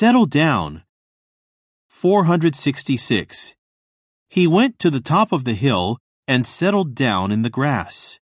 Settle down. 466. He went to the top of the hill and settled down in the grass.